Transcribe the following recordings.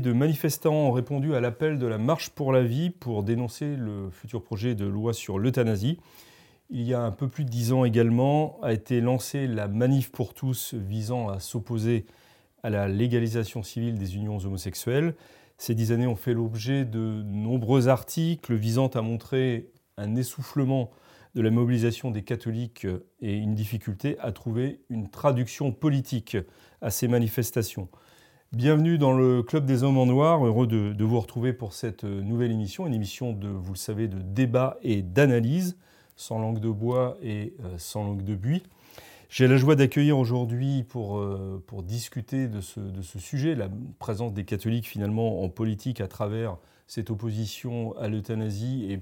de manifestants ont répondu à l'appel de la Marche pour la vie pour dénoncer le futur projet de loi sur l'euthanasie. Il y a un peu plus de dix ans également a été lancée la Manif pour tous visant à s'opposer à la légalisation civile des unions homosexuelles. Ces dix années ont fait l'objet de nombreux articles visant à montrer un essoufflement de la mobilisation des catholiques et une difficulté à trouver une traduction politique à ces manifestations. Bienvenue dans le Club des Hommes en Noir, heureux de, vous retrouver pour cette nouvelle émission, une émission de, vous le savez, de débat et d'analyse, sans langue de bois et euh, sans langue de buis. J'ai la joie d'accueillir aujourd'hui pour, euh, pour discuter de ce, sujet, la présence des catholiques finalement en politique à travers cette opposition à l'euthanasie et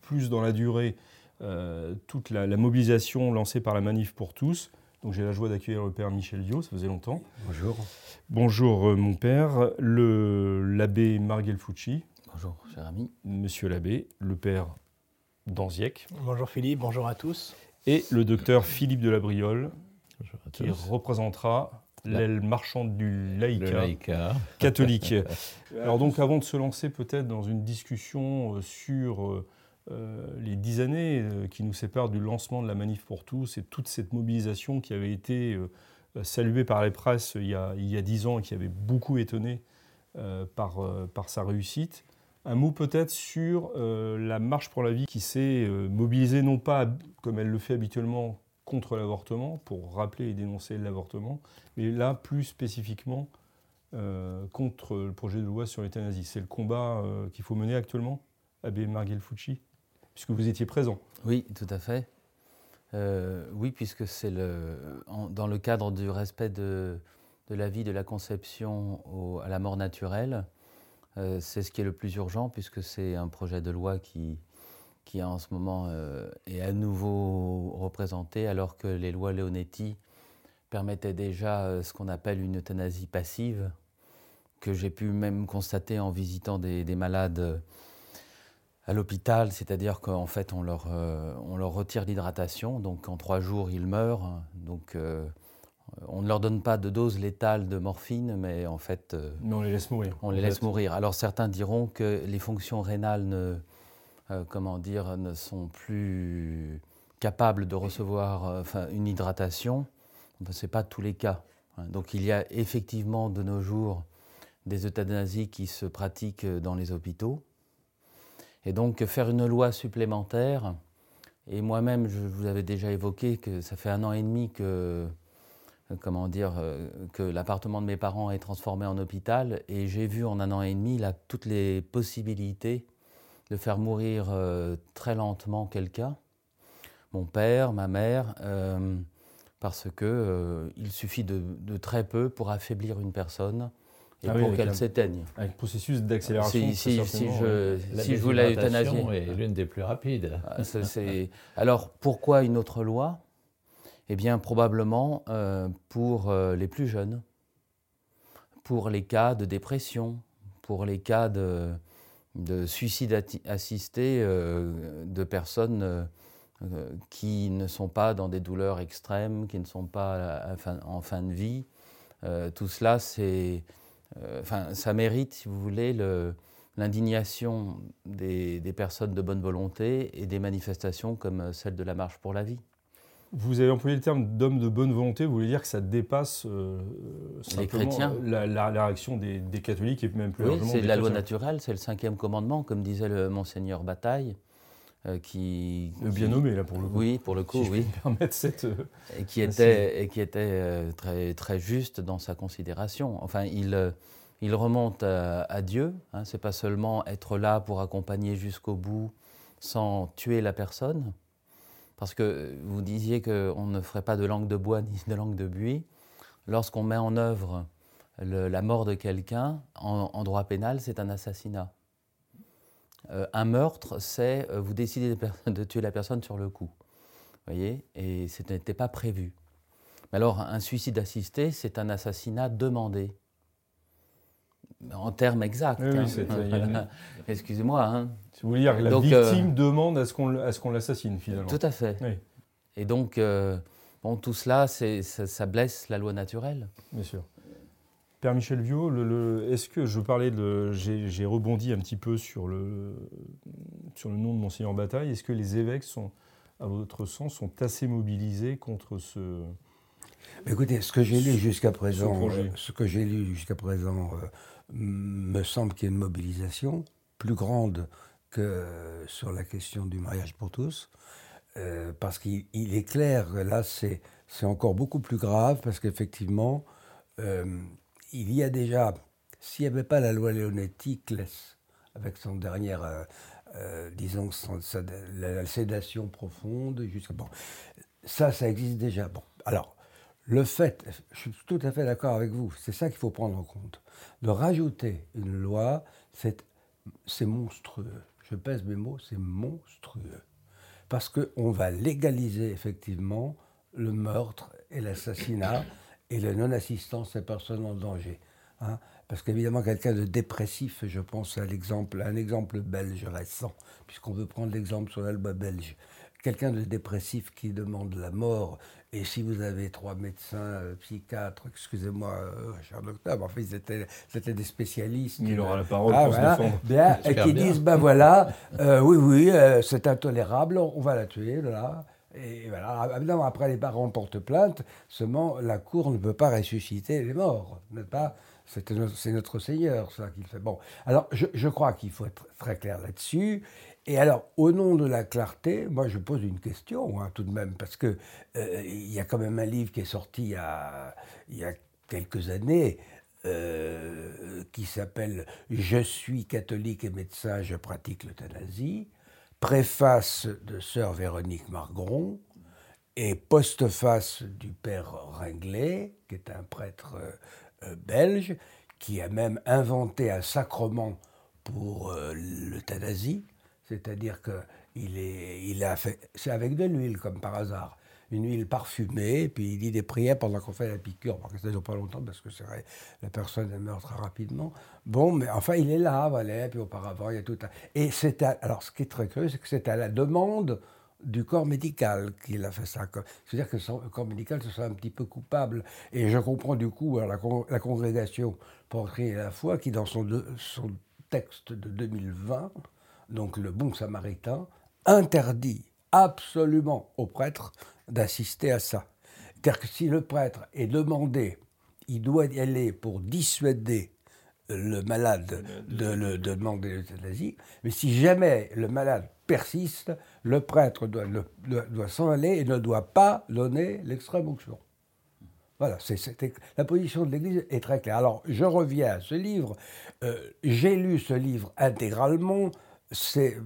plus dans la durée euh, toute la, mobilisation lancée par la Manif pour tous. Donc j'ai la joie d'accueillir le père Michel Viau, ça faisait longtemps. Bonjour. Bonjour euh, mon père, l'abbé Marguel Fucci. Bonjour cher ami. Monsieur l'abbé, le père Danziec. Bonjour Philippe, bonjour à tous et le docteur Philippe de la Briole, qui représentera l'aile marchande du laïcat, laïca. catholique. Alors donc avant de se lancer peut-être dans une discussion sur euh, les dix années euh, qui nous séparent du lancement de la Manif pour tous et toute cette mobilisation qui avait été euh, saluée par les presses il y a, dix ans et qui avait beaucoup étonné euh, par, sa réussite. Un mot peut-être sur euh, la marche pour la vie qui s'est euh, mobilisée non pas comme elle le fait habituellement contre l'avortement, pour rappeler et dénoncer l'avortement, mais là plus spécifiquement euh, contre le projet de loi sur l'euthanasie. C'est le combat euh, qu'il faut mener actuellement, Abbé Marguel Fucci, puisque vous étiez présent. Oui, tout à fait. Euh, oui, puisque c'est le, dans le cadre du respect de, la vie, de la conception à la mort naturelle, euh, c'est ce qui est le plus urgent puisque c'est un projet de loi qui, qui en ce moment euh, est à nouveau représenté alors que les lois Leonetti permettaient déjà ce qu'on appelle une euthanasie passive que j'ai pu même constater en visitant des malades à l'hôpital, c'est-à-dire qu'en fait on leur, euh, on leur retire l'hydratation, donc en trois jours ils meurent, donc euh, on ne leur donne pas de dose létale de morphine, mais en fait euh, mais on les laisse mourir. On les laisse fait. mourir. Alors certains diront que les fonctions rénales ne, euh, comment dire, ne sont plus capables de recevoir une hydratation. Ce n'est pas tous les cas. Donc il y a effectivement de nos jours des euthanasies qui se pratiquent dans les hôpitaux. Et donc faire une loi supplémentaire, et moi-même je vous avais déjà évoqué que ça fait un an et demi que comment dire, euh, que l'appartement de mes parents est transformé en hôpital. Et j'ai vu en un an et demi toutes les possibilités de faire mourir euh, très lentement quelqu'un, mon père, ma mère, euh, parce que euh, il suffit de, très peu pour affaiblir une personne et ah pour oui, qu'elle s'éteigne. Avec processus d'accélération. Si, si, si, je, si je voulais euthanasier. est l'une des plus rapides. Ah, Alors pourquoi une autre loi? Eh bien, probablement euh, pour euh, les plus jeunes, pour les cas de dépression, pour les cas de, de suicide assisté euh, de personnes euh, qui ne sont pas dans des douleurs extrêmes, qui ne sont pas fin, en fin de vie. Euh, tout cela, c'est, enfin, ça mérite, si vous voulez, l'indignation des, des personnes de bonne volonté et des manifestations comme celle de la Marche pour la vie. Vous avez employé le terme d'homme de bonne volonté, vous voulez dire que ça dépasse euh, chrétiens. La, la, la, réaction des, des, catholiques et même plus oui, largement. C'est la loi naturelle, c'est le cinquième commandement, comme disait le monseigneur Bataille. Euh, qui, bien qui, nommé là pour le coup. Oui, pour le coup, si oui. cette. Euh, et qui était et qui était euh, très très juste dans sa considération. Enfin, il il remonte à, à Dieu. Hein, c'est pas seulement être là pour accompagner jusqu'au bout sans tuer la personne, parce que vous disiez qu'on ne ferait pas de langue de bois ni de langue de buis. Lorsqu'on met en œuvre le, la mort de quelqu'un, en, en, droit pénal, c'est un assassinat. Euh, un meurtre, c'est euh, vous décidez de, tuer la personne sur le coup. voyez? Et ce n'était pas prévu. Mais alors, un suicide assisté, c'est un assassinat demandé. En termes exacts. Hein. Excusez-moi. Hein. Vous voulez dire que la victime demande à ce qu'on l'assassine, finalement. Tout à fait. Et donc, bon, tout cela, ça, ça blesse la loi naturelle. Bien sûr. Père Michel Viau, est-ce que je parlais de. J'ai rebondi un petit peu sur le, sur le nom de Monseigneur Bataille. Est-ce que les évêques sont, à votre sens, sont assez mobilisés contre ce. Écoutez, ce que j'ai lu jusqu'à présent, ce, que j'ai lu jusqu'à présent euh, me semble qu'il y a une mobilisation plus grande que sur la question du mariage pour tous. Euh, parce qu'il est clair, là, c'est encore beaucoup plus grave, parce qu'effectivement, euh, il y a déjà, s'il n'y avait pas la loi Leonetti, avec son dernière, euh, euh, disons, la sédation profonde, jusqu'à bon, ça, ça existe déjà. Bon, alors, le fait, je suis tout à fait d'accord avec vous, c'est ça qu'il faut prendre en compte. De rajouter une loi, c'est monstrueux. Je pèse mes mots, c'est monstrueux. Parce qu'on va légaliser effectivement le meurtre et l'assassinat et la non-assistance à personnes en danger. Hein. Parce qu'évidemment, quelqu'un de dépressif, je pense à l'exemple, un exemple belge récent, puisqu'on veut prendre l'exemple sur l'alba belge. Quelqu'un de dépressif qui demande la mort, et si vous avez trois médecins, euh, psychiatres, excusez-moi, euh, cher docteur, en fait, c'était des spécialistes. Il aura la parole ah, pour se défendre. Bien, et qui disent, ben voilà, euh, oui, oui, c'est intolérable, on va la tuer, là. Et voilà, évidemment, après les parents portent plainte, seulement la Cour ne peut pas ressusciter les morts, C'est notre Seigneur, ça, qu'il fait. Bon, alors je, crois qu'il faut être très clair là-dessus. Et alors, au nom de la clarté, moi je pose une question, hein, tout de même, parce que euh, y a quand même un livre qui est sorti il y a, il y a quelques années, euh, qui s'appelle Je suis catholique et médecin, je pratique l'euthanasie préface de sœur Véronique Margron et postface du père Ringlet, qui est un prêtre euh, euh, belge, qui a même inventé un sacrement pour euh, l'euthanasie, c'est-à-dire que il, est, il a fait, c'est avec de l'huile comme par hasard une huile parfumée, puis il dit des prières pendant qu'on fait la piqûre. que ça ne dure pas longtemps parce que c'est vrai, la personne meurt très rapidement. Bon, mais enfin, il est là, voilà, puis auparavant, il y a tout un... Et c'est alors, ce qui est très curieux, c'est que c'est à la demande du corps médical qu'il a fait ça. C'est-à-dire que le corps médical se sent un petit peu coupable. Et je comprends du coup la, congrégation pour créer la foi qui, dans son, son texte de 2020, donc le bon samaritain, interdit absolument aux prêtres d'assister à ça. C'est-à-dire que si le prêtre est demandé, il doit y aller pour dissuader le malade de, le, demander l'euthanasie, mais si jamais le malade persiste, le prêtre doit, s'en aller et ne doit pas donner l'extrême onction. Voilà, la position de l'Église est très claire. Alors, je reviens à ce livre. Euh, j'ai lu ce livre intégralement. C'est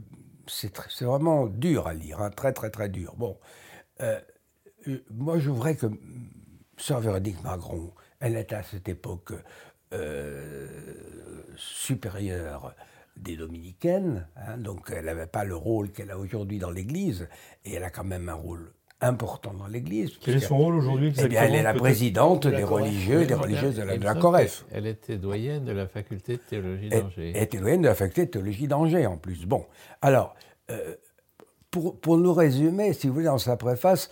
vraiment dur à lire, hein, très très très dur. Bon, euh, euh, moi, je voudrais que Sœur Véronique Magron, elle était à cette époque euh, supérieure des dominicaines, hein, donc elle n'avait pas le rôle qu'elle a aujourd'hui dans l'Église, et elle a quand même un rôle important dans l'Église. Quel est son rôle aujourd'hui eh bien, Elle est la présidente des religieux et des religieuses de la, de Coref. Elle était doyenne de la faculté de théologie d'Angers. Elle était doyenne de la faculté de théologie d'Angers en plus. Bon, alors, pour, nous résumer, si vous voulez, dans sa préface,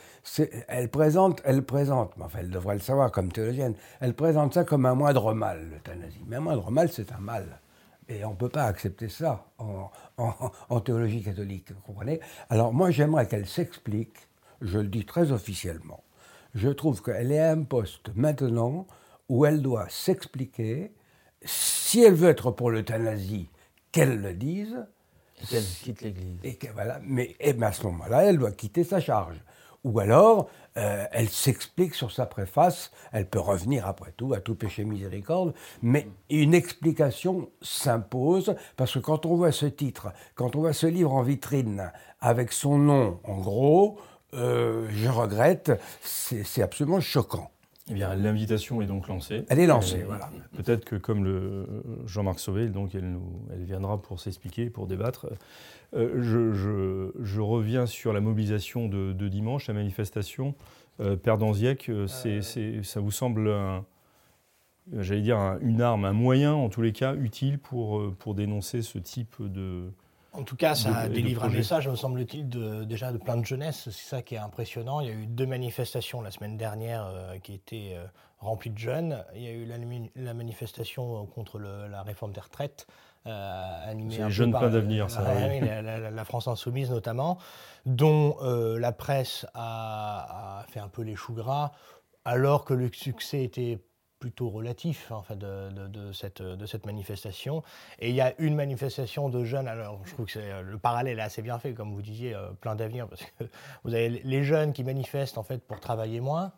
elle présente, elle présente, enfin elle devrait le savoir comme théologienne, elle présente ça comme un moindre mal, l'euthanasie. Mais un moindre mal, c'est un mal. Et on ne peut pas accepter ça en, théologie catholique, vous comprenez? Alors moi, j'aimerais qu'elle s'explique, je le dis très officiellement, je trouve qu'elle est à un poste maintenant où elle doit s'expliquer, si elle veut être pour l'euthanasie, qu'elle le dise, qu'elle quitte l'Église. Et voilà, mais, et à ce moment-là, elle doit quitter sa charge. Ou alors, euh, elle s'explique sur sa préface, elle peut revenir après tout à tout péché miséricorde, mais une explication s'impose, parce que quand on voit ce titre, quand on voit ce livre en vitrine, avec son nom en gros, euh, je regrette, c'est absolument choquant. Eh bien, l'invitation est donc lancée. Elle est lancée, Euh, voilà. Peut-être que comme le Jean-Marc Sauvé, donc elle, nous, elle viendra pour s'expliquer, pour débattre. Euh, je, je- je reviens sur la mobilisation de, de dimanche, la manifestation. Euh, Père Danziec, euh, ça vous semble, j'allais dire, un- une arme, un moyen, en tous les cas, utile pour, euh, pour dénoncer ce type de... En tout cas, ça de- de délivre un message, me semble-t-il, de- déjà de plein de jeunesse. C'est ça qui est impressionnant. Il y a eu deux manifestations la semaine dernière euh, qui étaient euh, remplies de jeunes. Il y a eu la, manifestation euh, contre le- la réforme des retraites. euh, animée C'est un les jeunes d'avenir, ça, oui. la, la- la France insoumise notamment, dont la presse a, a fait un peu les choux gras, alors que le succès était plutôt relatif hein, enfin, de, cette, manifestation. Et il y a une manifestation de jeunes, alors je trouve que c'est- le parallèle assez bien fait, comme vous disiez, euh, plein d'avenir, parce que vous avez les jeunes qui manifestent en fait pour travailler moins,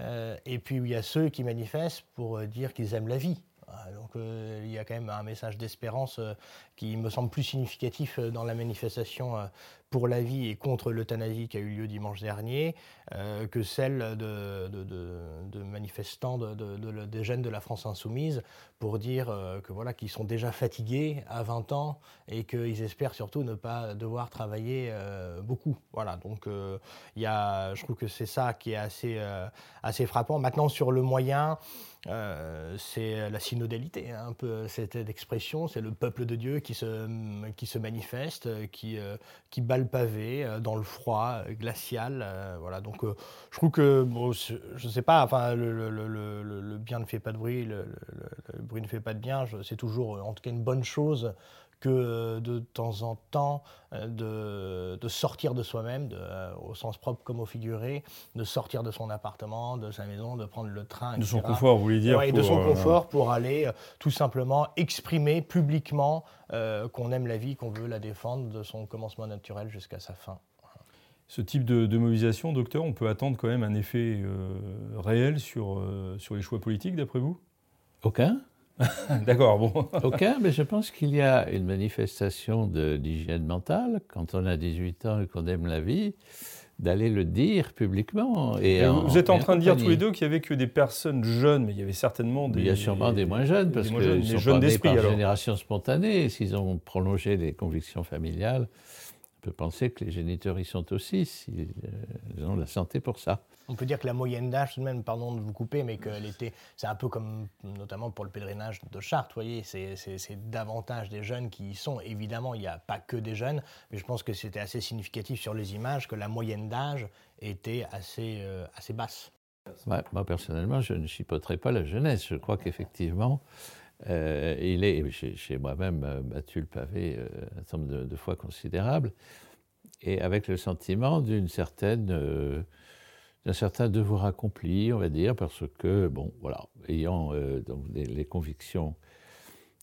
euh, et puis il y a ceux qui manifestent pour euh, dire qu'ils aiment la vie. Ah, Donc euh, il y a quand même un message d'espérance euh, qui me semble plus significatif euh, dans la manifestation euh, pour la vie et contre l'euthanasie qui a eu lieu dimanche dernier euh, que celle de, de- de- manifestants de- de- de- des jeunes de la France insoumise pour dire euh, que voilà qu'ils sont déjà fatigués à 20 ans et qu'ils espèrent surtout ne pas devoir travailler euh, beaucoup. Voilà, donc il y a, je trouve que c'est ça qui est assez, assez frappant. Maintenant sur le moyen, c'est la synodalité, hein, un peu cette expression, c'est le peuple de Dieu qui se, qui se manifeste, qui, qui bat pavé euh, dans le froid euh, glacial. euh, voilà, donc je trouve que, bon, je ne sais pas, enfin, le, le- bien ne fait pas de bruit, le, bruit ne fait pas de bien, c'est toujours en tout cas une bonne chose que euh, de temps en temps euh, de, de sortir de soi-même, de, euh, au sens propre comme au figuré, de sortir de son appartement, de sa maison, de prendre le train, De son confort, vous voulez dire Ouais, de pour, son euh, confort pour aller tout simplement exprimer publiquement euh, qu'on aime la vie, qu'on veut la défendre de son commencement naturel jusqu'à sa fin. Ce type de, de mobilisation, docteur, on peut attendre quand même un effet euh, réel sur, euh, sur les choix politiques, d'après vous? Aucun D'accord, bon. Aucun, mais je pense qu'il y a une manifestation d'hygiène mentale quand on a 18 ans et qu'on aime la vie, d'aller le dire publiquement. Et Et vous, vous êtes en train de dire tous les deux qu'il n'y avait que des personnes jeunes, mais il y avait certainement des. Il y a sûrement des moins jeunes, parce qu'ils sont jeunes par alors. génération spontanée. S'ils ont prolongé les convictions familiales, peut penser que les géniteurs y sont aussi, s'ils euh, ont la santé pour ça. On peut dire que la moyenne d'âge, tout de même, pardon de vous couper, mais qu'elle était, c'est un peu comme notamment pour le pèlerinage de Chartres, vous voyez, c'est, c'est- c'est davantage des jeunes qui y sont. Évidemment, il n'y a pas que des jeunes, mais je pense que c'était assez significatif sur les images que la moyenne d'âge était assez, euh, assez basse. Moi, personnellement, je ne chipoterai pas la jeunesse. Je crois qu'effectivement, euh, il est, j'ai moi-même euh, battu le pavé euh, un nombre de, fois considérable, et avec le sentiment d'une certaine, euh, d'un certain devoir accompli, on va dire, parce que, bon, voilà, ayant donc les, convictions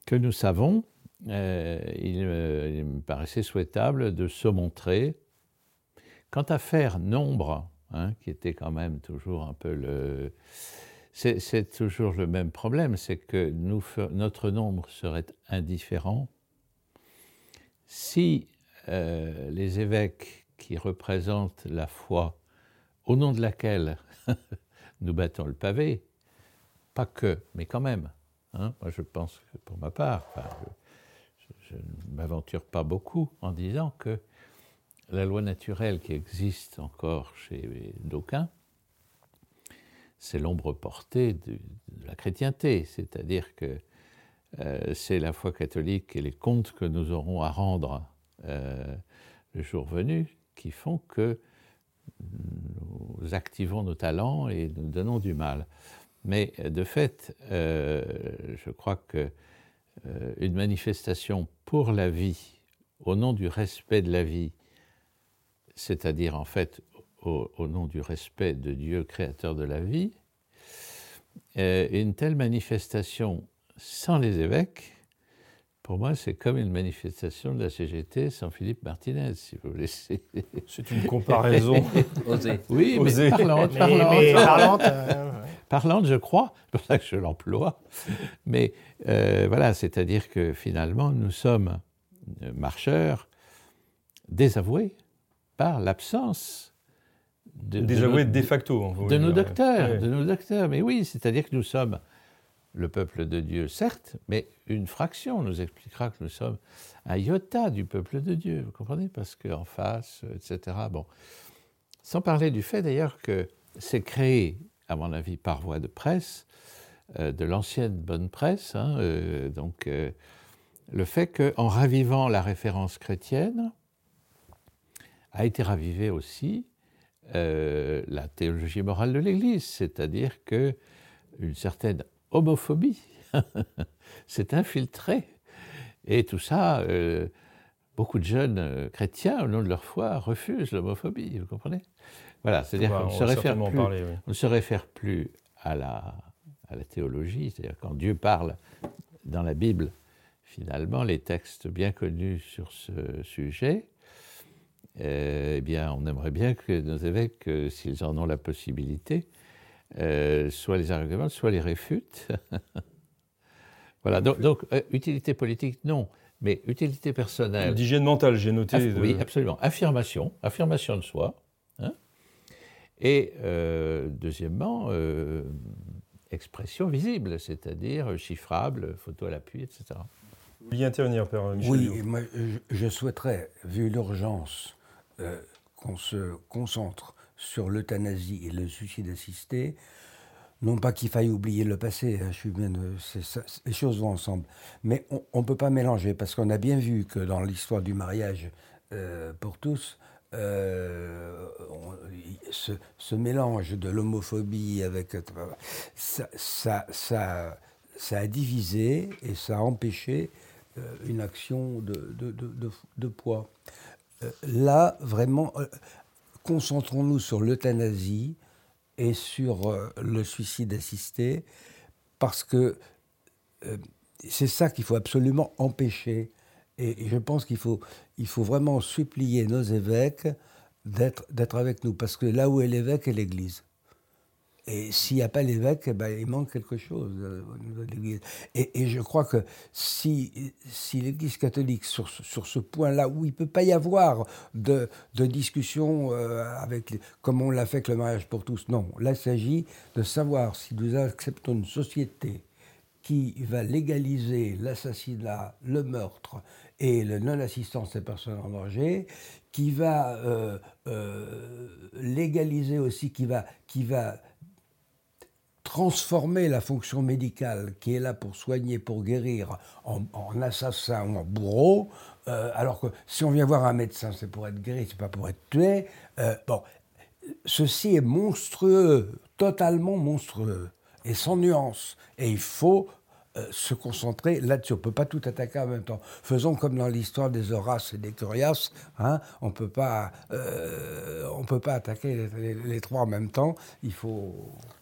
que nous savons, il me paraissait souhaitable de se montrer. Quant à faire nombre, hein, qui était quand même toujours un peu le... C'est toujours le même problème, c'est que notre nombre serait indifférent si euh, les évêques qui représentent la foi au nom de laquelle nous battons le pavé, pas que, mais quand même. hein, moi, je pense que pour ma part, je, je ne m'aventure pas beaucoup en disant que la loi naturelle qui existe encore chez d'aucuns, c'est l'ombre portée de, la chrétienté, c'est-à-dire que euh, c'est la foi catholique et les comptes que nous aurons à rendre euh, le jour venu qui font que nous activons nos talents et nous donnons du mal. Mais de fait, euh, je crois que une manifestation pour la vie, au nom du respect de la vie, c'est-à-dire en fait au, au nom du respect de Dieu créateur de la vie, euh, une telle manifestation sans les évêques, pour moi, c'est comme une manifestation de la CGT sans Philippe Martinez, si vous voulez. C'est une comparaison. Osez. Oui, Osez. mais parlante, Mais, parlante. mais parlante, euh, ouais. Parlante, je crois, c'est pour ça que je l'emploie. Mais euh, voilà, c'est-à-dire que finalement, nous sommes marcheurs désavoués par l'absence de, Désavoué de, facto. De nos docteurs, de nos docteurs. Mais oui, c'est-à-dire que nous sommes le peuple de Dieu, certes, mais une fraction nous expliquera que nous sommes un iota du peuple de Dieu, vous comprenez Parce qu'en face, etc. Bon. Sans parler du fait d'ailleurs que c'est créé, à mon avis, par voie de presse, euh, de l'ancienne bonne presse, hein, euh, donc euh, le fait qu'en ravivant la référence chrétienne, a été ravivée aussi la théologie morale de l'Église, c'est-à-dire que une certaine homophobie s'est infiltrée. Et tout ça, beaucoup de jeunes chrétiens, au nom de leur foi, refusent l'homophobie, vous comprenez? Voilà, c'est-à-dire qu'on ne se réfère plus à la à la théologie, c'est-à-dire quand Dieu parle dans la Bible, finalement, les textes bien connus sur ce sujet, euh, eh bien, on aimerait bien que nos évêques, euh, s'ils en ont la possibilité, euh, soit les argumentent, soit les réfutent. voilà, donc, utilité politique, non, mais utilité personnelle. D'hygiène mentale, j'ai noté. Oui, absolument. Affirmation, affirmation de soi. Hein. Et deuxièmement, expression visible, c'est-à-dire chiffrable, photo à l'appui, etc. Vous vouliez intervenir, Père Michel Oui, moi, je, souhaiterais, vu l'urgence, euh, qu'on se concentre sur l'euthanasie et le suicide assisté. Non pas qu'il faille oublier le passé, hein, je suis bien, les choses vont ensemble. Mais on ne peut pas mélanger, parce qu'on a bien vu que dans l'histoire du mariage euh, pour tous, euh, ce, mélange de l'homophobie avec ça, ça, ça, a divisé et ça a empêché une action de, poids. Euh, là, vraiment, concentrons-nous sur l'euthanasie et sur le suicide assisté, parce que c'est ça qu'il faut absolument empêcher. Et je pense qu'il faut, il faut vraiment supplier nos évêques d'être avec nous, parce que là où est l'évêque est l'Église. Et s'il n'y a pas l'évêque, eh ben, il manque quelque chose euh, au niveau de l'Église. Et, je crois que si, l'Église catholique, sur, sur ce point-là, où il ne peut pas y avoir de, de discussion euh, avec comme on l'a fait avec le mariage pour tous, non. Là, il s'agit de savoir si nous acceptons une société qui va légaliser l'assassinat, le meurtre et le non-assistance des personnes en danger, qui va euh, légaliser aussi, qui va, qui va transformer la fonction médicale qui est là pour soigner, pour guérir, en, assassin ou en bourreau, euh, alors que si on vient voir un médecin, c'est pour être guéri, c'est pas pour être tué. bon, ceci est monstrueux, totalement monstrueux et sans nuance. Et il faut euh, se concentrer là-dessus. On ne peut pas tout attaquer en même temps. Faisons comme dans l'histoire des Horaces et des Curias. Hein, on ne peut pas attaquer les, trois en même temps. Il faut.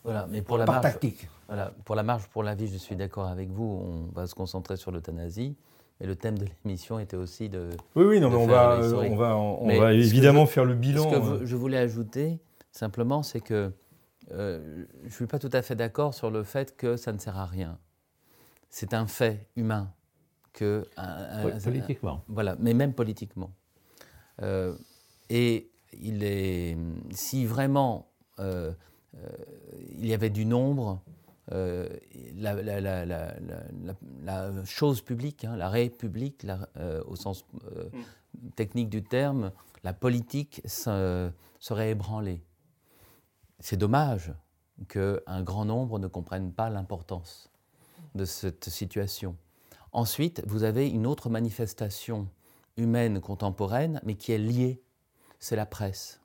Voilà, mais pour la par marge, tactique. Voilà, pour la marge pour la vie, je suis d'accord avec vous. On va se concentrer sur l'euthanasie. Et le thème de l'émission était aussi de. Oui, oui, non, mais on va, on va, on va évidemment faire le bilan. Ce que euh. je voulais ajouter, simplement, c'est que euh, je ne suis pas tout à fait d'accord sur le fait que ça ne sert à rien c'est un fait humain que. politiquement. voilà, mais même politiquement. Euh, et il est, si vraiment euh, euh, il y avait du nombre, la, chose publique, hein, la république, au sens technique du terme, la politique serait ébranlée. C'est dommage qu'un grand nombre ne comprenne pas l'importance de cette situation. Ensuite, vous avez une autre manifestation humaine contemporaine, mais qui est liée, c'est la presse.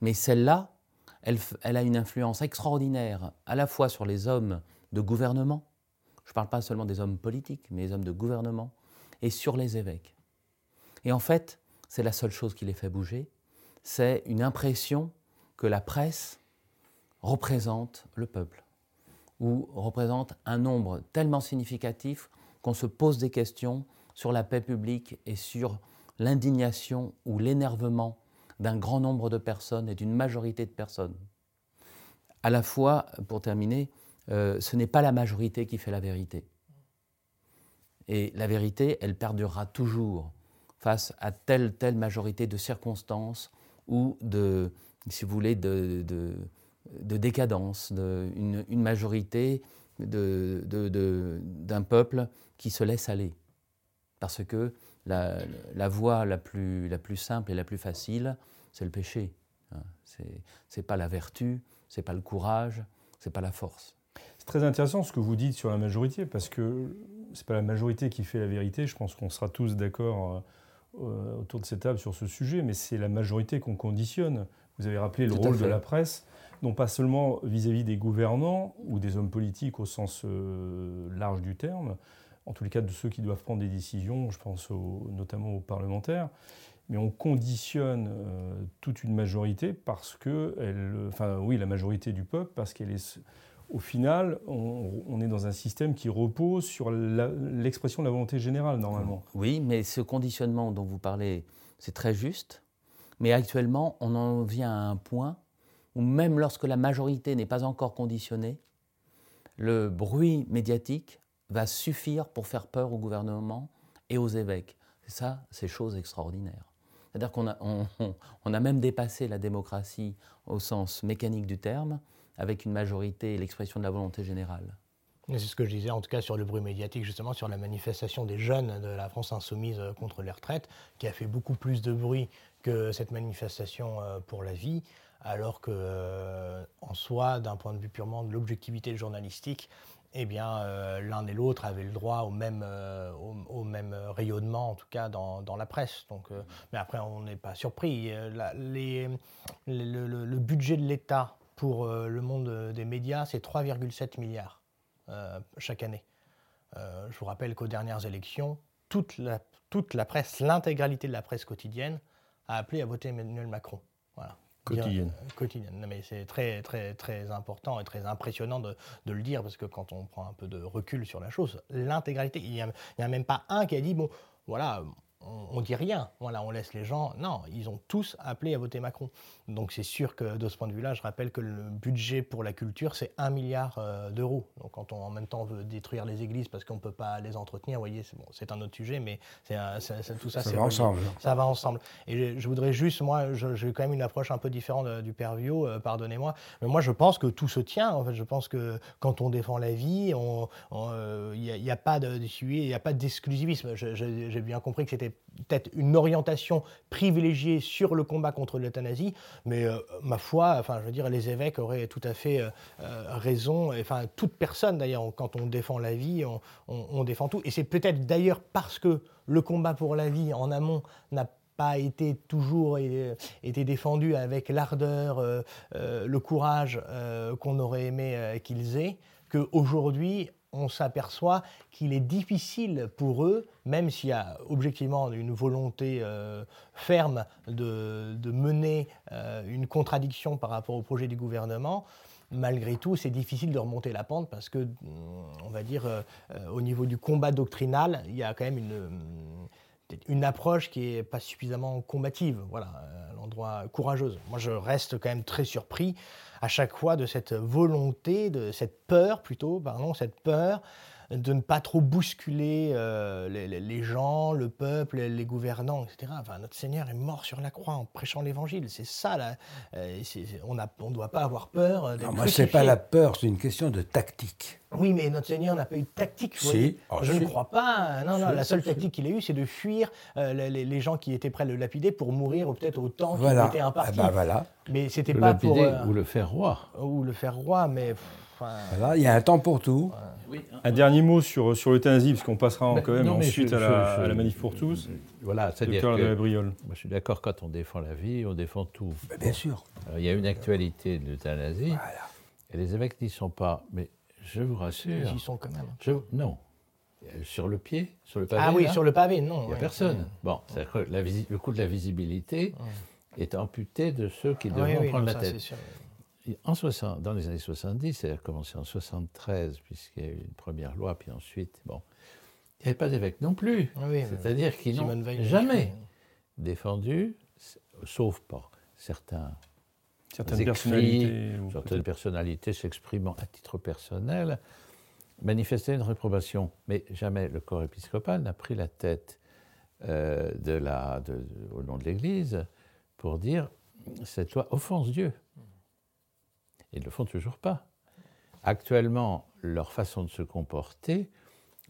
Mais celle-là, elle, a une influence extraordinaire, à la fois sur les hommes de gouvernement, je ne parle pas seulement des hommes politiques, mais les hommes de gouvernement, et sur les évêques. Et en fait, c'est la seule chose qui les fait bouger, c'est une impression que la presse représente le peuple ou représente un nombre tellement significatif qu'on se pose des questions sur la paix publique et sur l'indignation ou l'énervement d'un grand nombre de personnes et d'une majorité de personnes. À la fois, pour terminer, euh, ce n'est pas la majorité qui fait la vérité. Et la vérité, elle perdurera toujours face à telle telle majorité de circonstances ou de, si vous voulez, de, de, décadence, de, une, majorité d'un peuple qui se laisse aller. Parce que la, la voie la plus, la plus simple et la plus facile, c'est le péché. Hein. Ce n'est pas la vertu, c'est pas le courage, c'est pas la force. C'est très intéressant ce que vous dites sur la majorité, parce que c'est pas la majorité qui fait la vérité. Je pense qu'on sera tous d'accord euh, autour de cette table sur ce sujet, mais c'est la majorité qu'on conditionne. Vous avez rappelé le rôle de la presse, non pas seulement vis-à-vis des gouvernants ou des hommes politiques au sens euh, large du terme, en tous les cas de ceux qui doivent prendre des décisions, je pense notamment aux parlementaires, mais on conditionne euh, toute une majorité parce que, elle, enfin oui, la majorité du peuple, parce qu'elle est, au final, on, est dans un système qui repose sur l'expression de la volonté générale normalement. Oui, mais ce conditionnement dont vous parlez, c'est très juste, mais actuellement, on en vient à un point où même lorsque la majorité n'est pas encore conditionnée, le bruit médiatique va suffire pour faire peur au gouvernement et aux évêques. Ça, c'est chose extraordinaire. C'est-à-dire qu'on a, a même dépassé la démocratie au sens mécanique du terme, avec une majorité et l'expression de la volonté générale. C'est ce que je disais en tout cas sur le bruit médiatique, justement sur la manifestation des jeunes de la France insoumise contre les retraites, qui a fait beaucoup plus de bruit que cette manifestation euh, pour la vie, alors que euh, en soi, d'un point de vue purement de l'objectivité journalistique, eh bien, euh, l'un et l'autre avaient le droit au même, euh, au, même rayonnement, en tout cas dans, dans la presse. Donc, euh, mais après, on n'est pas surpris. les, le, budget de l'État pour le monde des médias, c'est 3,7 milliards chaque année. je vous rappelle qu'aux dernières élections, toute la, toute la presse, l'intégralité de la presse quotidienne, a appelé à voter Emmanuel Macron. Voilà. Quotidienne. quotidienne. mais c'est très, très, très important et très impressionnant de, de, le dire parce que quand on prend un peu de recul sur la chose, l'intégralité, il n'y a, a, même pas un qui a dit bon, voilà, on, ne dit rien. Voilà, on laisse les gens. Non, ils ont tous appelé à voter Macron. Donc c'est sûr que de ce point de vue-là, je rappelle que le budget pour la culture, c'est 1 milliard euh, d'euros. Donc quand on en même temps veut détruire les églises parce qu'on ne peut pas les entretenir, vous voyez, c'est bon, un autre sujet, mais c'est tout ça, ça va ensemble. Ça va ensemble. Et je, voudrais juste, moi, j'ai quand même une approche un peu différente euh, du père Vio, euh, pardonnez-moi, mais moi je pense que tout se tient. En fait, je pense que quand on défend la vie, il n'y a, a, pas de, il n'y a pas d'exclusivisme. J'ai bien compris que c'était peut-être une orientation privilégiée sur le combat contre l'euthanasie, mais euh, ma foi, enfin, je veux dire, les évêques auraient tout à fait euh, euh, raison, enfin, toute personne d'ailleurs, quand on défend la vie, on, défend tout. Et c'est peut-être d'ailleurs parce que le combat pour la vie en amont n'a pas été toujours été défendu avec l'ardeur, le courage qu'on aurait aimé qu'ils aient, qu'aujourd'hui, on s'aperçoit qu'il est difficile pour eux, même s'il y a objectivement une volonté euh, ferme de, mener euh, une contradiction par rapport au projet du gouvernement, malgré tout, c'est difficile de remonter la pente parce que, on va dire, euh, au niveau du combat doctrinal, il y a quand même une une approche qui n'est pas suffisamment combative, voilà, à l'endroit courageuse. Moi, je reste quand même très surpris à chaque fois de cette volonté, de cette peur plutôt, pardon, cette peur de ne pas trop bousculer euh, les, gens, le peuple, les gouvernants, etc. Enfin, notre Seigneur est mort sur la croix en prêchant l'Évangile. C'est ça, là. Euh, on ne doit pas avoir peur. Euh, moi, ce n'est pas la peur, c'est une question de tactique. Oui, mais notre Seigneur n'a pas eu de tactique. Si. Oh, je ne crois pas. Non, non, la seule tactique qu'il a eue, c'est de fuir les, gens qui étaient prêts à le lapider pour mourir, ou peut-être autant voilà. qu'il était imparti. Ah bah voilà. Mais c'était pas pour. ou le faire roi. Ou le faire roi, mais. Voilà, il y a un temps pour tout. Un dernier mot sur, sur l'euthanasie, parce qu'on passera quand même ensuite à, la, manif pour tous. Voilà, c'est-à-dire que moi, je suis d'accord, quand on défend la vie, on défend tout. bien sûr. il y a une actualité de l'euthanasie, et les évêques n'y sont pas. Mais je vous rassure... Ils y sont quand même. Je, non. Sur le pied sur le pavé, Ah oui, sur le pavé, non. Il n'y a personne. Bon, que le coût de la visibilité est amputé de ceux qui devront prendre la tête. En 60, dans les années 70, ça a commencé en 73, puisqu'il y a eu une première loi, puis ensuite, bon, il n'y avait pas d'évêques non plus. Ah C'est-à-dire qu'ils n'ont jamais défendu, sauf par certains certaines personnalités, certaines personnalités s'exprimant à titre personnel, manifester une réprobation. Mais jamais le corps épiscopal n'a pris la tête euh, de la, au nom de l'Église pour dire cette loi offense Dieu. Ils ne le font toujours pas. Actuellement, leur façon de se comporter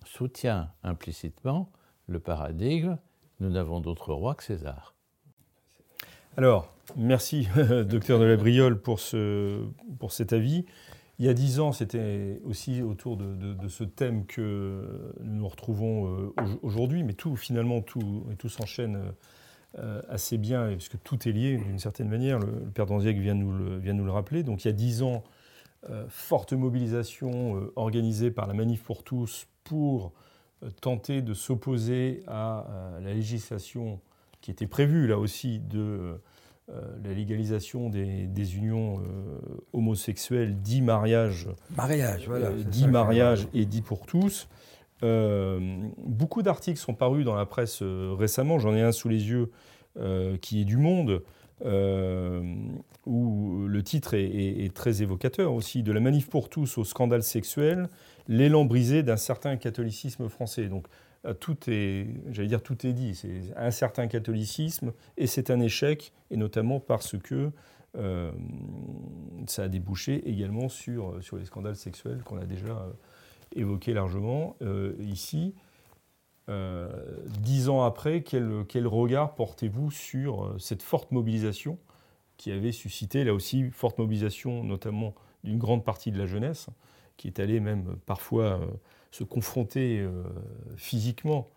soutient implicitement le paradigme nous n'avons d'autre roi que César. Alors, merci, docteur de la Briole, pour, ce, pour cet avis. Il y a dix ans, c'était aussi autour de, ce thème que nous nous retrouvons euh, aujourd'hui, mais tout, finalement, tout, tout s'enchaîne euh, assez bien, puisque tout est lié d'une certaine manière. Le, père Danziac vient, nous le, vient nous le rappeler. Donc, il y a dix ans, euh, forte mobilisation organisée par la Manif pour tous pour tenter de s'opposer à la législation qui était prévue, là aussi, de euh, la légalisation des, unions euh, homosexuelles, dit mariage, mariage, voilà, euh, dit mariage et dit pour tous. Beaucoup d'articles sont parus dans la presse récemment. J'en ai un sous les yeux qui est du Monde, où le titre est, très évocateur aussi de la manif pour tous au scandale sexuel, l'élan brisé d'un certain catholicisme français. Donc euh, tout est, j'allais dire, tout est dit. C'est un certain catholicisme et c'est un échec, et notamment parce que euh, ça a débouché également sur, les scandales sexuels qu'on a déjà euh, évoqués largement ici. dix ans après, quel, regard portez-vous sur cette forte mobilisation qui avait suscité, là aussi, forte mobilisation notamment d'une grande partie de la jeunesse, qui est allée même parfois se confronter euh, physiquement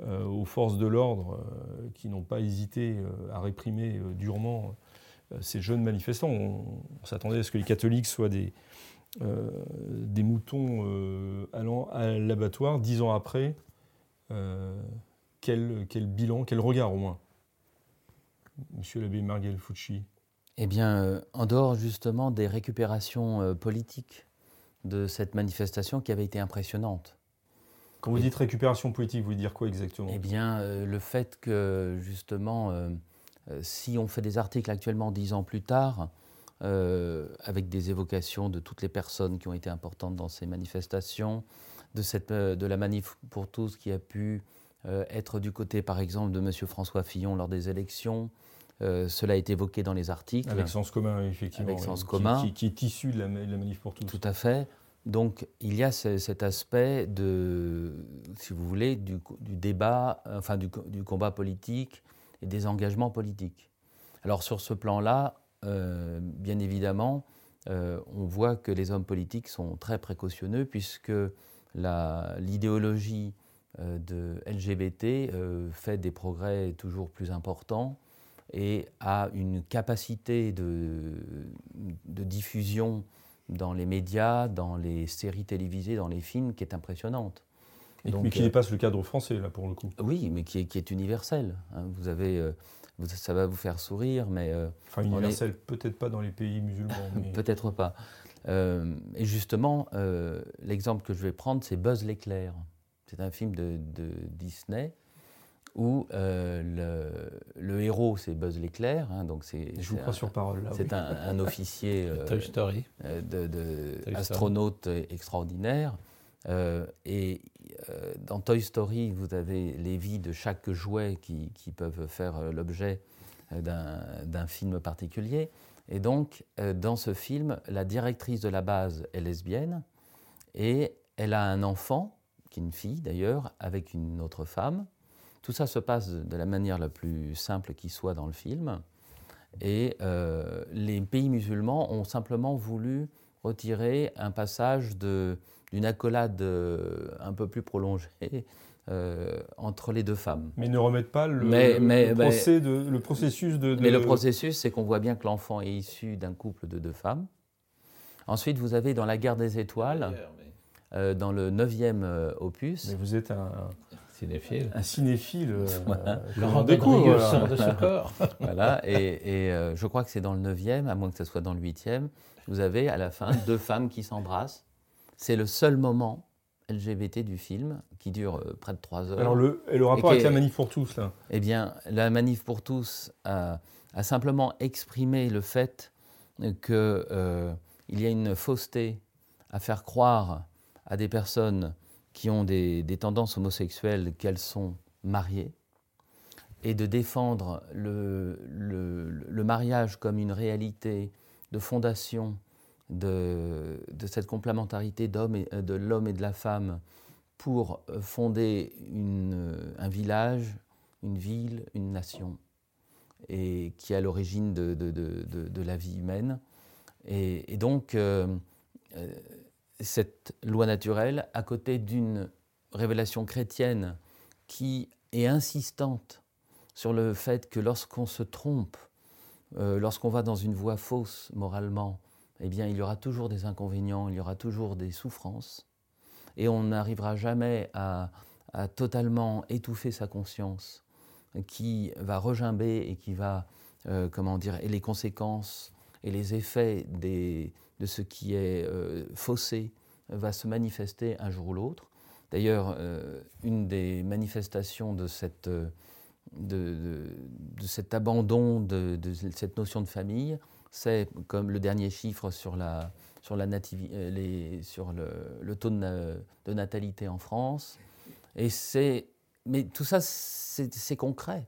euh, aux forces de l'ordre euh, qui n'ont pas hésité à réprimer durement ces jeunes manifestants. On, s'attendait à ce que les catholiques soient des, des moutons allant à l'abattoir. Dix ans après, quel, quel, bilan, quel regard au moins Monsieur l'abbé Marguerite Fucci Eh bien, en dehors justement des récupérations politiques de cette manifestation qui avait été impressionnante. Quand vous dites récupération politique, vous voulez dire quoi exactement? Eh bien, euh, le fait que, justement, euh, euh, si on fait des articles actuellement dix ans plus tard, avec des évocations de toutes les personnes qui ont été importantes dans ces manifestations, de, cette, de la manif pour tous qui a pu être du côté, par exemple, de M. François Fillon lors des élections, cela est évoqué dans les articles. Avec sens commun, effectivement. Avec sens commun. Qui, est issu de la, de la, manif pour tous. Tout à fait. Donc il y a cet aspect de, si vous voulez, du, débat, enfin du, combat politique et des engagements politiques. Alors sur ce plan-là, euh, bien évidemment, euh, on voit que les hommes politiques sont très précautionneux puisque l'idéologie euh, de LGBT fait des progrès toujours plus importants et a une capacité de, de diffusion dans les médias, dans les séries télévisées, dans les films, qui est impressionnante. mais qui dépasse le cadre français, là, pour le coup. Oui, mais qui est, qui est universel. Hein. Vous avez, ça va vous faire sourire, mais... Euh, enfin, universel, peut-être pas dans les pays musulmans. peut-être pas. et justement, l'exemple que je vais prendre, c'est Buzz l'éclair. C'est un film de, de Disney où euh, le, héros, c'est Buzz l'éclair. Hein, donc c'est, Je vous crois sur parole. c'est un, officier euh, Toy Story. Euh, de, astronaute extraordinaire. et dans Toy Story, vous avez les vies de chaque jouet qui, peuvent faire l'objet d'un, film particulier. Et donc, dans ce film, la directrice de la base est lesbienne et elle a un enfant, qui est une fille d'ailleurs, avec une autre femme. Tout ça se passe de la manière la plus simple qui soit dans le film. Et euh, les pays musulmans ont simplement voulu retirer un passage d'une accolade euh, un peu plus prolongée euh, entre les deux femmes. Mais ne remettent pas le, le, procès de, le processus de, Mais le processus, c'est qu'on voit bien que l'enfant est issu d'un couple de deux femmes. Ensuite, vous avez dans La guerre des étoiles, dans le neuvième opus. Mais vous êtes un, Cinéphile. Un cinéphile. Euh, voilà. Laurent de ce corps. voilà, et, euh, je crois que c'est dans le 9e, à moins que ce soit dans le 8e, vous avez à la fin deux femmes qui s'embrassent. C'est le seul moment LGBT du film qui dure euh, près de trois heures. Alors, le, et le rapport avec la manif pour tous, là Eh bien, la manif pour tous a, simplement exprimé le fait qu'il il y a une fausseté à faire croire à des personnes qui ont des, tendances homosexuelles qu'elles sont mariées. et de défendre le, le, mariage comme une réalité de fondation de, cette complémentarité de l'homme et de la femme pour fonder une, un village, une ville, une nation, et qui est à l'origine de, la vie humaine. Et, donc, euh, euh, cette loi naturelle, à côté d'une révélation chrétienne qui est insistante sur le fait que lorsqu'on se trompe, euh, lorsqu'on va dans une voie fausse moralement, eh bien, il y aura toujours des inconvénients, il y aura toujours des souffrances, et on n'arrivera jamais à, totalement étouffer sa conscience, qui va regimber et qui va, euh, comment dire, et les conséquences et les effets de ce qui est euh, faussé va se manifester un jour ou l'autre. D'ailleurs, une des manifestations de cette de, cet abandon de, cette notion de famille, c'est comme le dernier chiffre sur, la, sur, la euh, les, sur le, taux de, natalité en France. Et mais tout ça, c'est concret.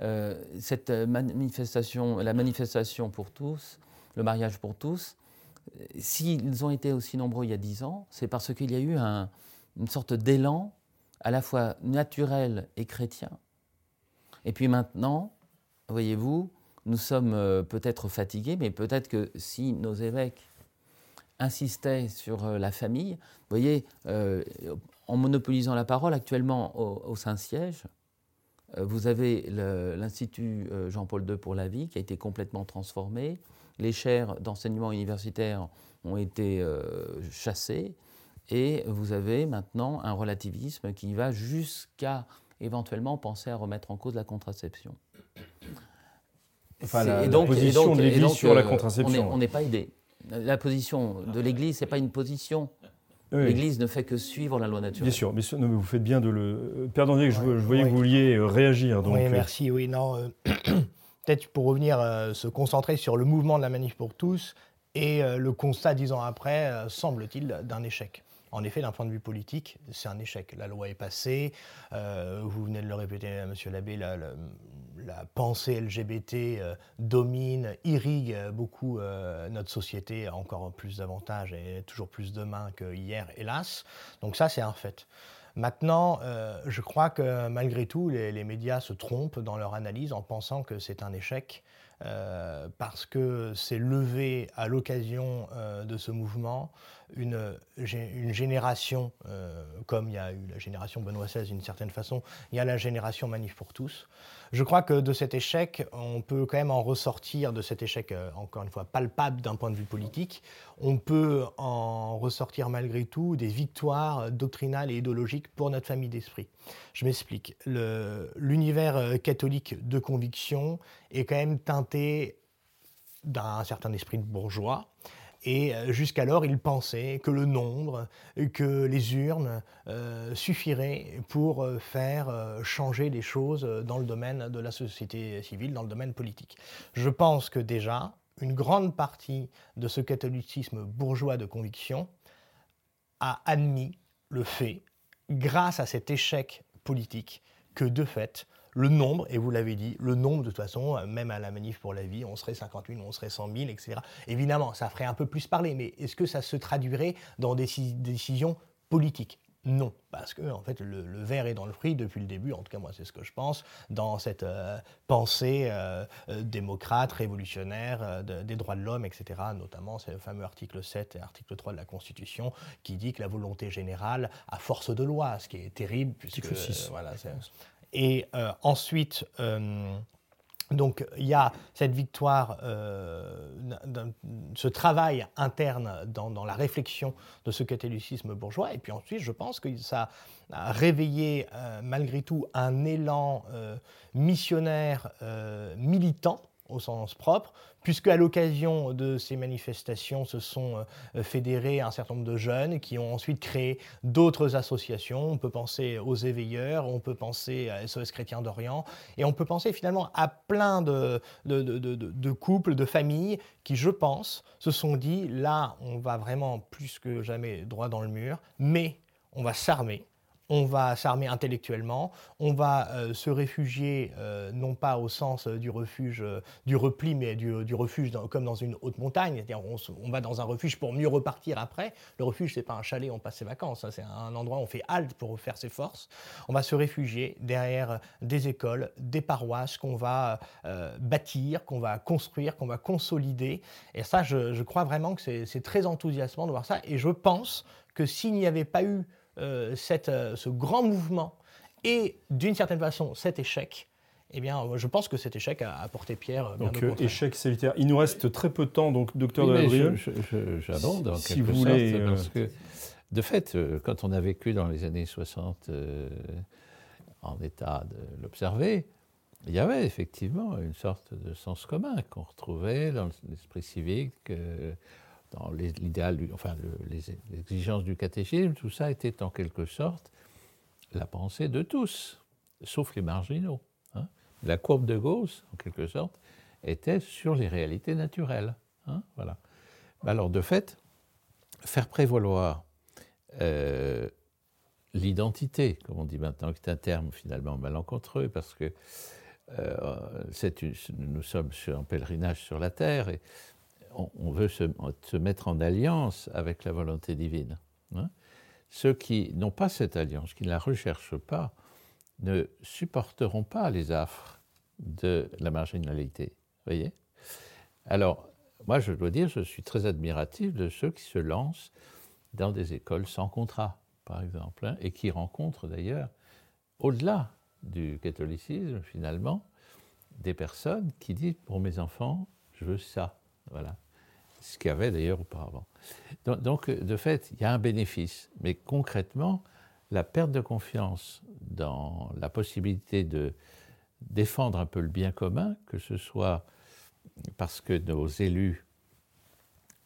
Euh, cette manifestation, la manifestation pour tous, le mariage pour tous, s'ils ont été aussi nombreux il y a dix ans, c'est parce qu'il y a eu une sorte d'élan à la fois naturel et chrétien et puis maintenant, voyez-vous, nous sommes euh, peut-être fatigués, mais peut-être que si nos évêques insistaient sur euh, la famille, vous voyez, euh, en monopolisant la parole actuellement au, Saint-Siège, vous avez l'Institut Jean-Paul II pour la vie qui a été complètement transformé, les chaires d'enseignement universitaire ont été chassées, et vous avez maintenant un relativisme qui va jusqu'à éventuellement penser à remettre en cause la contraception. Enfin, la, position de l'Église sur la euh, contraception. On n'est pas aidé. La position de l'Église, ce n'est pas une position. L'Église ne fait que suivre la loi naturelle. Bien sûr, mais, vous faites bien de le. Père Dandier, je, voyais que vous vouliez euh, réagir. Donc, oui, euh. merci. Oui, non. Peut-être pour revenir, se concentrer sur le mouvement de la manif pour tous et le constat dix ans après, semble-t-il, d'un échec. En effet, d'un point de vue politique, c'est un échec. La loi est passée, euh, vous venez de le répéter, Monsieur l'abbé, la, la, pensée LGBT euh, domine, irrigue beaucoup euh, notre société, encore plus davantage et toujours plus demain que hier, hélas. Donc ça, c'est un fait. Maintenant, je crois que malgré tout, les, médias se trompent dans leur analyse en pensant que c'est un échec. parce que c'est levé à l'occasion de ce mouvement une, génération, euh, comme il y a eu la génération Benoît XVI d'une certaine façon, il y a la génération Manif pour tous. Je crois que de cet échec, on peut quand même en ressortir, de cet échec, euh, encore une fois, palpable d'un point de vue politique, on peut en ressortir malgré tout des victoires doctrinales et idéologiques pour notre famille d'esprit. Je m'explique. L'univers euh, catholique de conviction est quand même teinté d'un certain esprit de bourgeois, et euh, jusqu'alors, il pensait que le nombre, que les urnes euh, suffiraient pour euh, faire changer les choses dans le domaine de la société civile, dans le domaine politique. Je pense que déjà, une grande partie de ce catholicisme bourgeois de conviction a admis le fait, grâce à cet échec politique, que de fait, le nombre, et vous l'avez dit, le nombre de toute façon, euh, même à la manif pour la vie, on serait 50 000, on serait 100 000, etc. Évidemment, ça ferait un peu plus parler, mais est-ce que ça se traduirait dans des décisions politiques? Non, parce que en fait le, verre est dans le fruit depuis le début, en tout cas moi c'est ce que je pense, dans cette euh, pensée euh, démocrate, révolutionnaire des droits de l'homme, etc. Notamment c'est le fameux article 7 et article 3 de la Constitution qui dit que la volonté générale a force de loi, ce qui est terrible puisque voilà, et euh, ensuite, euh, donc il y a cette victoire, euh, ce travail interne dans, la réflexion de ce catholicisme bourgeois. Et puis ensuite, je pense que ça a réveillé malgré tout un élan missionnaire militant au sens propre, puisque à l'occasion de ces manifestations se sont euh, fédérés un certain nombre de jeunes qui ont ensuite créé d'autres associations. On peut penser aux éveilleurs, on peut penser à SOS Chrétien d'Orient, et on peut penser finalement à plein de, couples, de familles qui, je pense, se sont dit, là, on va vraiment plus que jamais droit dans le mur, mais on va s'armer, on va s'armer intellectuellement, on va euh, se réfugier euh, non pas au sens euh, du refuge, du repli, mais du, refuge comme dans une haute montagne. C'est-à-dire on, va dans un refuge pour mieux repartir après. Le refuge, c'est pas un chalet, on passe ses vacances. Hein. c'est un endroit où on fait halte pour refaire ses forces. On va se réfugier derrière des écoles, des paroisses qu'on va bâtir, qu'on va construire, qu'on va consolider. Et ça, je, crois vraiment que c'est très enthousiasmant de voir ça. Et je pense que s'il n'y avait pas eu cette, euh, ce grand mouvement et d'une certaine façon cet échec, eh bien, je pense que cet échec a apporté pierre. donc, euh, échec solitaire. Il nous reste très peu de temps, donc, docteur oui, J'abonde en si quelque vous voulez, sorte, parce que, de fait, quand on a vécu dans les années 60 en état de l'observer, il y avait effectivement une sorte de sens commun qu'on retrouvait dans l'esprit civique dans l'idéal, enfin les, exigences du catéchisme, tout ça était en quelque sorte la pensée de tous, sauf les marginaux. Hein. La courbe de Gauss, en quelque sorte, était sur les réalités naturelles. Hein, voilà. Alors, de fait, faire prévaloir euh, l'identité, comme on dit maintenant, qui est un terme finalement malencontreux, parce que euh, nous sommes en pèlerinage sur la terre, on, veut se, mettre en alliance avec la volonté divine. Hein. Ceux qui n'ont pas cette alliance, qui ne la recherchent pas, ne supporteront pas les affres de la marginalité. Voyez Alors, moi, je dois dire, je suis très admiratif de ceux qui se lancent dans des écoles sans contrat, par exemple, hein, et qui rencontrent d'ailleurs, au-delà du catholicisme, finalement, des personnes qui disent, pour mes enfants, je veux ça. Voilà ce qu'il y avait d'ailleurs auparavant. Donc, de fait, il y a un bénéfice, mais concrètement, la perte de confiance dans la possibilité de défendre un peu le bien commun, que ce soit parce que nos élus,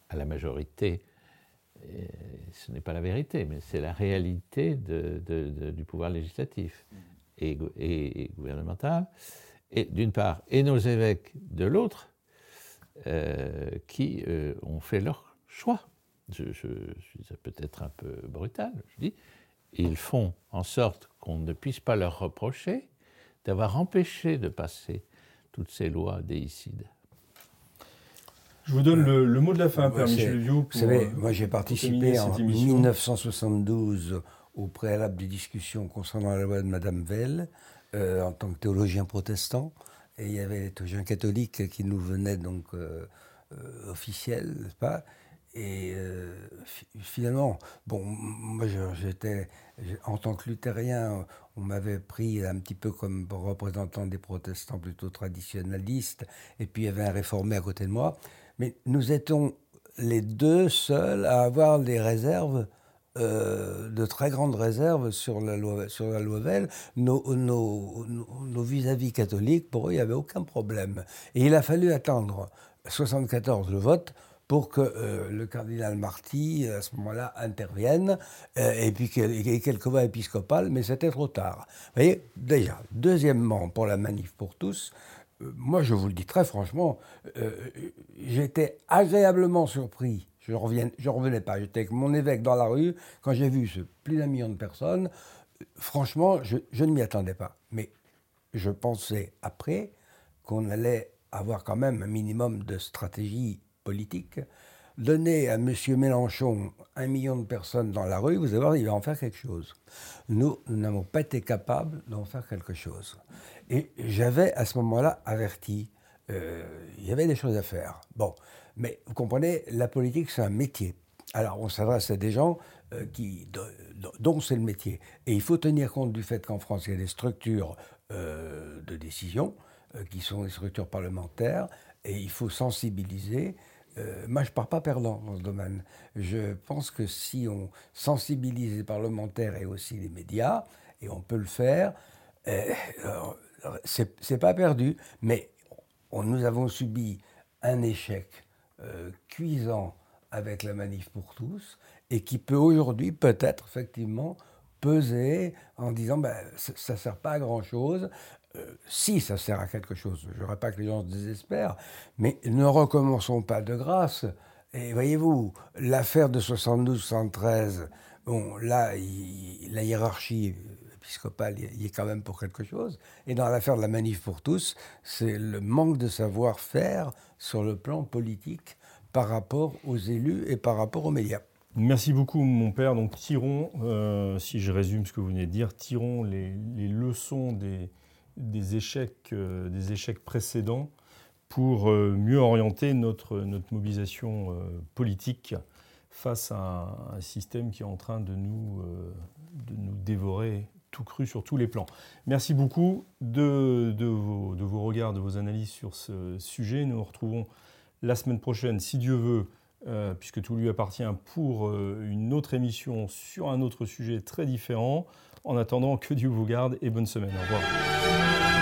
à la majorité, ce n'est pas la vérité, mais c'est la réalité du pouvoir législatif et, et gouvernemental, et d'une part, et nos évêques de l'autre, euh, qui euh, ont fait leur choix. Je, suis peut-être un peu brutal, je dis. Ils font en sorte qu'on ne puisse pas leur reprocher d'avoir empêché de passer toutes ces lois déicides. Je vous donne le, mot de la fin, Père Michel. Vous savez, euh, moi j'ai participé en 1972 au préalable des discussions concernant la loi de Madame Veil en tant que théologien protestant. Et il y avait les théologiens catholiques qui nous venaient donc euh, euh, officiels, n'est-ce pas? Et euh, finalement, bon, moi j'étais, en tant que luthérien, on m'avait pris un petit peu comme représentant des protestants plutôt traditionnalistes, et puis il y avait un réformé à côté de moi. Mais nous étions les deux seuls à avoir des réserves euh, de très grandes réserves sur la loi, sur la loi. Nos, vis-à-vis catholiques, pour eux, il n'y avait aucun problème. Et il a fallu attendre 74 le vote pour que euh, le cardinal Marty, à ce moment-là, intervienne, euh, et puis qu'il y ait quelques voix épiscopales, mais c'était trop tard. Vous voyez, déjà. Deuxièmement, pour la manif pour tous, moi je vous le dis très franchement, j'étais agréablement surpris je ne revenais pas. J'étais avec mon évêque dans la rue. Quand j'ai vu ce plus d'un million de personnes, franchement, je, ne m'y attendais pas. Mais je pensais après qu'on allait avoir quand même un minimum de stratégie politique. Donner à M. Mélenchon un million de personnes dans la rue, vous allez voir, il va en faire quelque chose. Nous, nous n'avons pas été capables d'en faire quelque chose. Et j'avais à ce moment-là averti, euh, il y avait des choses à faire. Bon, mais vous comprenez, la politique, c'est un métier. Alors, on s'adresse à des gens euh, dont c'est le métier. Et il faut tenir compte du fait qu'en France, il y a des structures euh, de décision euh, qui sont des structures parlementaires, et il faut sensibiliser. moi, je ne pars pas perdant dans ce domaine. Je pense que si on sensibilise les parlementaires et aussi les médias, et on peut le faire, c'est pas perdu. Mais nous avons subi un échec euh, cuisant avec la manif pour tous et qui peut aujourd'hui peut-être effectivement peser en disant ben, ça ne sert pas à grand-chose. Euh, si ça sert à quelque chose, je ne pas que les gens se désespèrent, mais ne recommençons pas de grâce. Et voyez-vous, l'affaire de 72-73, Bon, là, la hiérarchie épiscopale y est quand même pour quelque chose. Et dans l'affaire de la manif pour tous, c'est le manque de savoir-faire sur le plan politique par rapport aux élus et par rapport aux médias. Merci beaucoup, mon père. Donc, tirons, euh, si je résume ce que vous venez de dire, tirons les, leçons des, échecs, euh, des échecs précédents pour euh, mieux orienter notre, mobilisation politique face à un, système qui est en train de nous dévorer tout cru sur tous les plans. Merci beaucoup de, de, vos, de vos regards, de vos analyses sur ce sujet. Nous nous retrouvons la semaine prochaine, si Dieu veut, euh, puisque tout lui appartient, pour euh, une autre émission sur un autre sujet très différent. En attendant, que Dieu vous garde et bonne semaine. Au revoir.